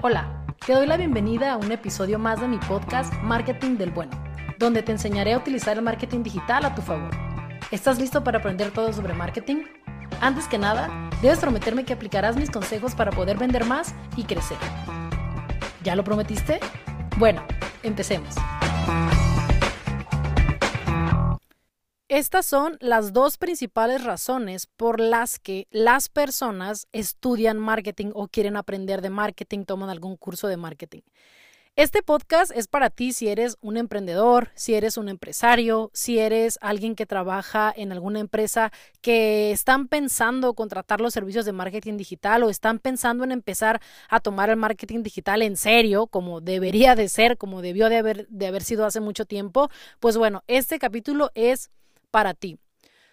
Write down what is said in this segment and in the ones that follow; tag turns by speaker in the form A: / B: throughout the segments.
A: Hola, te doy la bienvenida a un episodio más de mi podcast Marketing del Bueno, donde te enseñaré a utilizar el marketing digital a tu favor. ¿Estás listo para aprender todo sobre marketing? Antes que nada, debes prometerme que aplicarás mis consejos para poder vender más y crecer. ¿Ya lo prometiste? Bueno, empecemos. Estas son las dos principales razones por las que las personas estudian marketing o quieren aprender de marketing, toman algún curso de marketing. Este podcast es para ti si eres un emprendedor, si eres un empresario, si eres alguien que trabaja en alguna empresa que están pensando contratar los servicios de marketing digital o están pensando en empezar a tomar el marketing digital en serio, como debería de ser, como debió de haber, de haber sido hace mucho tiempo. Pues bueno, este capítulo es para ti.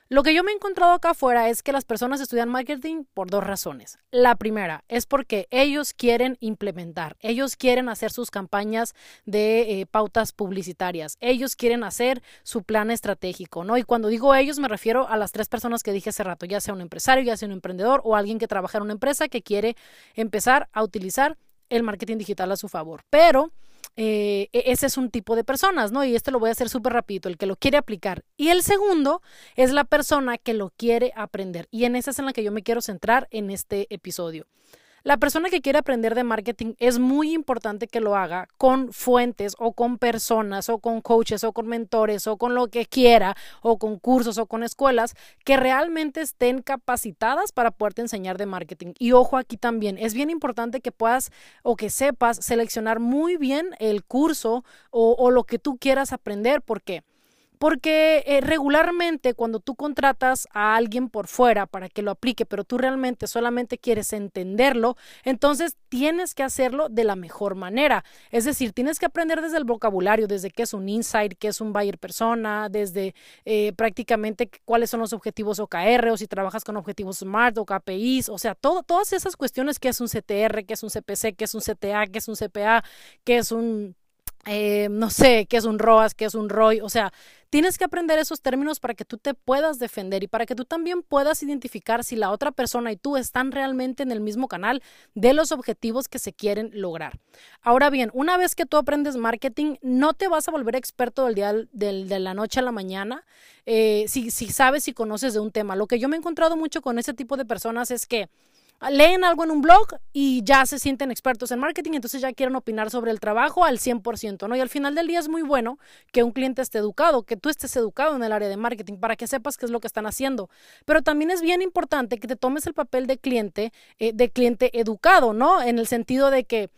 A: Lo que yo me he encontrado acá afuera es que las personas estudian marketing por dos razones. La primera es porque ellos quieren implementar, ellos quieren hacer sus campañas de eh, pautas publicitarias, ellos quieren hacer su plan estratégico, ¿no? Y cuando digo ellos me refiero a las tres personas que dije hace rato, ya sea un empresario, ya sea un emprendedor o alguien que trabaja en una empresa que quiere empezar a utilizar el marketing digital a su favor. Pero eh, e-, ese es un tipo de personas, ¿no? Y este lo voy a hacer súper rapidito, el que lo quiere aplicar. Y el segundo es la persona que lo quiere aprender. Y en esa es en la que yo me quiero centrar en este episodio. La persona que quiere aprender de marketing es muy importante que lo haga con fuentes o con personas o con coaches o con mentores o con lo que quiera o con cursos o con escuelas que realmente estén capacitadas para poderte enseñar de marketing. Y ojo aquí también, es bien importante que puedas o que sepas seleccionar muy bien el curso o, lo que tú quieras aprender. ¿Por qué? Porque eh, regularmente cuando tú contratas a alguien por fuera para que lo aplique, pero tú realmente solamente quieres entenderlo, entonces tienes que hacerlo de la mejor manera. Es decir, tienes que aprender desde el vocabulario, desde qué es un insight, qué es un buyer persona, desde eh, prácticamente cuáles son los objetivos OKR o si trabajas con objetivos SMART o KPIs, o sea, todas esas cuestiones, qué es un CTR, qué es un CPC, qué es un CTA, qué es un CPA, qué es un eh, no sé, qué es un ROAS, qué es un ROI, o sea, tienes que aprender esos términos para que tú te puedas defender y para que tú también puedas identificar si la otra persona y tú están realmente en el mismo canal de los objetivos que se quieren lograr. Ahora bien, una vez que tú aprendes marketing, no te vas a volver experto del día de la noche a la mañana eh, si, si sabes y conoces de un tema. Lo que yo me he encontrado mucho con ese tipo de personas es que leen algo en un blog y ya se sienten expertos en marketing, entonces ya quieren opinar sobre el trabajo al 100%, ¿no? Y al final del día es muy bueno que un cliente esté educado, que tú estés educado en el área de marketing para que sepas qué es lo que están haciendo. Pero también es bien importante que te tomes el papel de cliente, eh, de cliente educado, ¿no? En el sentido de que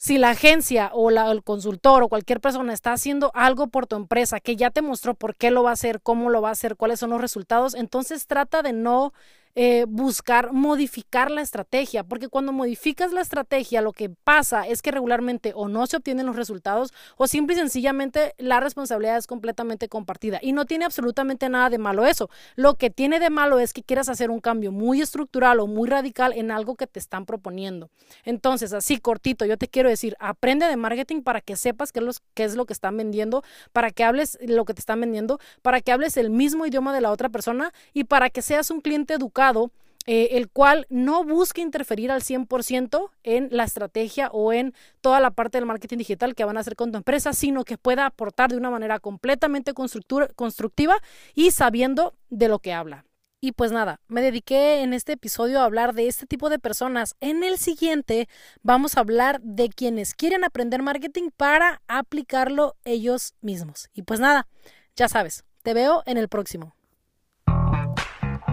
A: si la agencia o el consultor o cualquier persona está haciendo algo por tu empresa que ya te mostró por qué lo va a hacer, cómo lo va a hacer, cuáles son los resultados, entonces trata de no eh, buscar modificar la estrategia, porque cuando modificas la estrategia lo que pasa es que regularmente o no se obtienen los resultados o simple y sencillamente la responsabilidad es completamente compartida y no tiene absolutamente nada de malo eso. Lo que tiene de malo es que quieras hacer un cambio muy estructural o muy radical en algo que te están proponiendo. Entonces, así cortito, yo te quiero decir, aprende de marketing para que sepas qué es, qué es lo que están vendiendo, para que hables lo que te están vendiendo, para que hables el mismo idioma de la otra persona y para que seas un cliente educado eh, el cual no busca interferir al 100% en la estrategia o en toda la parte del marketing digital que van a hacer con tu empresa, sino que pueda aportar de una manera completamente constructiva y sabiendo de lo que habla. Y pues nada, me dediqué en este episodio a hablar de este tipo de personas. En el siguiente vamos a hablar de quienes quieren aprender marketing para aplicarlo ellos mismos. Y pues nada, ya sabes, te veo en el próximo.